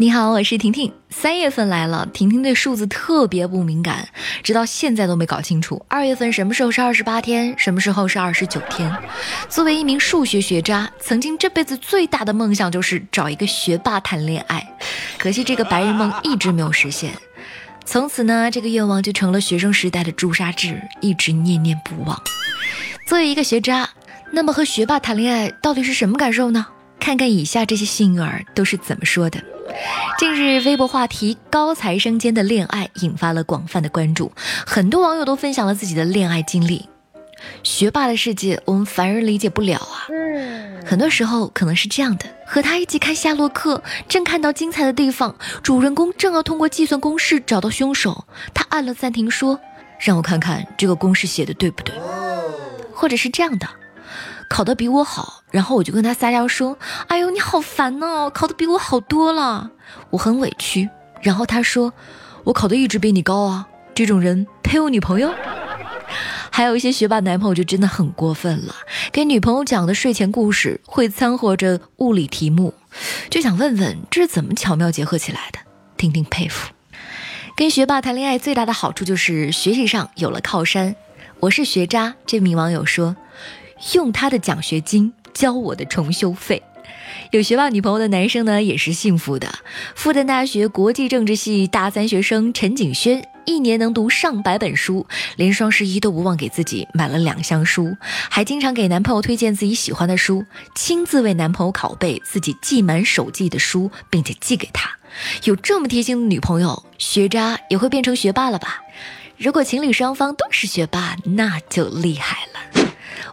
你好，我是婷婷。三月份来了，婷婷对数字特别不敏感，直到现在都没搞清楚二月份什么时候是二十八天，什么时候是二十九天。作为一名数学学渣，曾经这辈子最大的梦想就是找一个学霸谈恋爱，可惜这个白日梦一直没有实现。从此呢，这个愿望就成了学生时代的朱砂痣，一直念念不忘。作为一个学渣，那么和学霸谈恋爱到底是什么感受呢？看看以下这些幸运儿都是怎么说的。近日，微博话题“高材生间的恋爱”引发了广泛的关注，很多网友都分享了自己的恋爱经历。学霸的世界，我们凡人理解不了啊。很多时候可能是这样的：和他一起看夏洛克，正看到精彩的地方，主人公正要通过计算公式找到凶手，他按了暂停，说：“让我看看这个公式写的对不对。”或者是这样的。考得比我好，然后我就跟他撒娇说：“哎呦，你好烦哦，考得比我好多了，我很委屈。”然后他说：“我考得一直比你高啊，这种人配我女朋友？” 还有一些学霸男朋友就真的很过分了，给女朋友讲的睡前故事会掺和着物理题目，就想问问这是怎么巧妙结合起来的？听听佩服。跟学霸谈恋爱最大的好处就是学习上有了靠山。我是学渣，这名网友说。用他的奖学金交我的重修费，有学霸女朋友的男生呢也是幸福的。复旦大学国际政治系大三学生陈景轩，一年能读上百本书，连双十一都不忘给自己买了两箱书，还经常给男朋友推荐自己喜欢的书，亲自为男朋友拷贝自己记满手记的书，并且寄给他。有这么贴心的女朋友，学渣也会变成学霸了吧？如果情侣双方都是学霸，那就厉害了。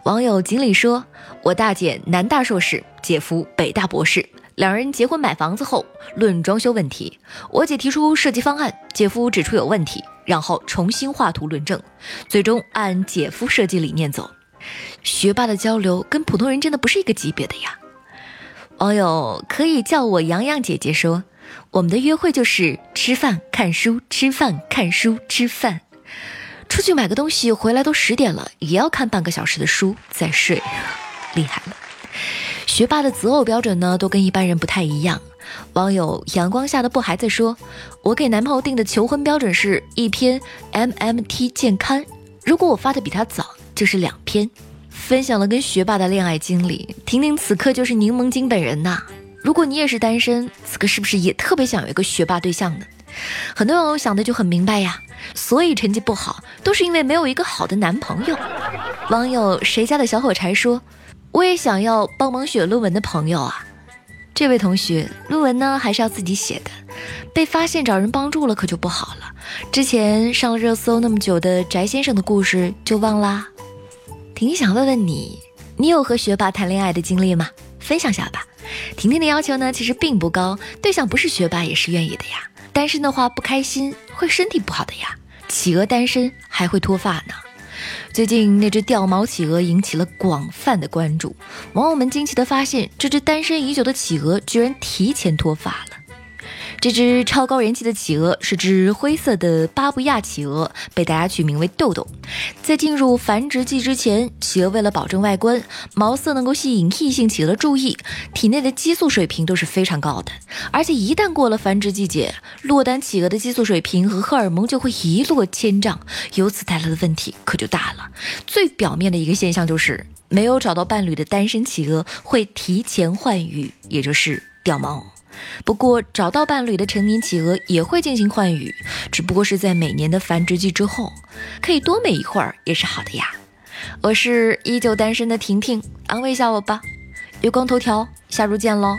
网友锦鲤说：“我大姐南大硕士，姐夫北大博士，两人结婚买房子后论装修问题。我姐提出设计方案，姐夫指出有问题，然后重新画图论证，最终按姐夫设计理念走。学霸的交流跟普通人真的不是一个级别的呀。”网友可以叫我洋洋姐姐说：“我们的约会就是吃饭看书，吃饭看书，吃饭。”出去买个东西回来都十点了，也要看半个小时的书再睡，厉害了。学霸的择偶标准呢，都跟一般人不太一样。网友阳光下的布孩子说：“我给男朋友定的求婚标准是一篇 MMT 健康，如果我发的比他早，就是两篇。”分享了跟学霸的恋爱经历，婷婷此刻就是柠檬精本人呐。如果你也是单身，此刻是不是也特别想有一个学霸对象呢？很多网友想的就很明白呀。所以成绩不好，都是因为没有一个好的男朋友。网友谁家的小火柴说：“我也想要帮忙写论文的朋友啊。”这位同学，论文呢还是要自己写的，被发现找人帮助了可就不好了。之前上了热搜那么久的翟先生的故事就忘啦。婷婷想问问你，你有和学霸谈恋爱的经历吗？分享下吧。婷婷的要求呢其实并不高，对象不是学霸也是愿意的呀。单身的话不开心，会身体不好的呀。企鹅单身还会脱发呢。最近那只掉毛企鹅引起了广泛的关注，网友们惊奇地发现，这只单身已久的企鹅居然提前脱发了。这只超高人气的企鹅是只灰色的巴布亚企鹅，被大家取名为豆豆。在进入繁殖季之前，企鹅为了保证外观毛色能够吸引异性企鹅的注意，体内的激素水平都是非常高的。而且一旦过了繁殖季节，落单企鹅的激素水平和荷尔蒙就会一落千丈，由此带来的问题可就大了。最表面的一个现象就是，没有找到伴侣的单身企鹅会提前换羽，也就是掉毛。不过，找到伴侣的成年企鹅也会进行换羽，只不过是在每年的繁殖季之后，可以多美一会儿也是好的呀。我是依旧单身的婷婷，安慰一下我吧。月光头条，下周见喽。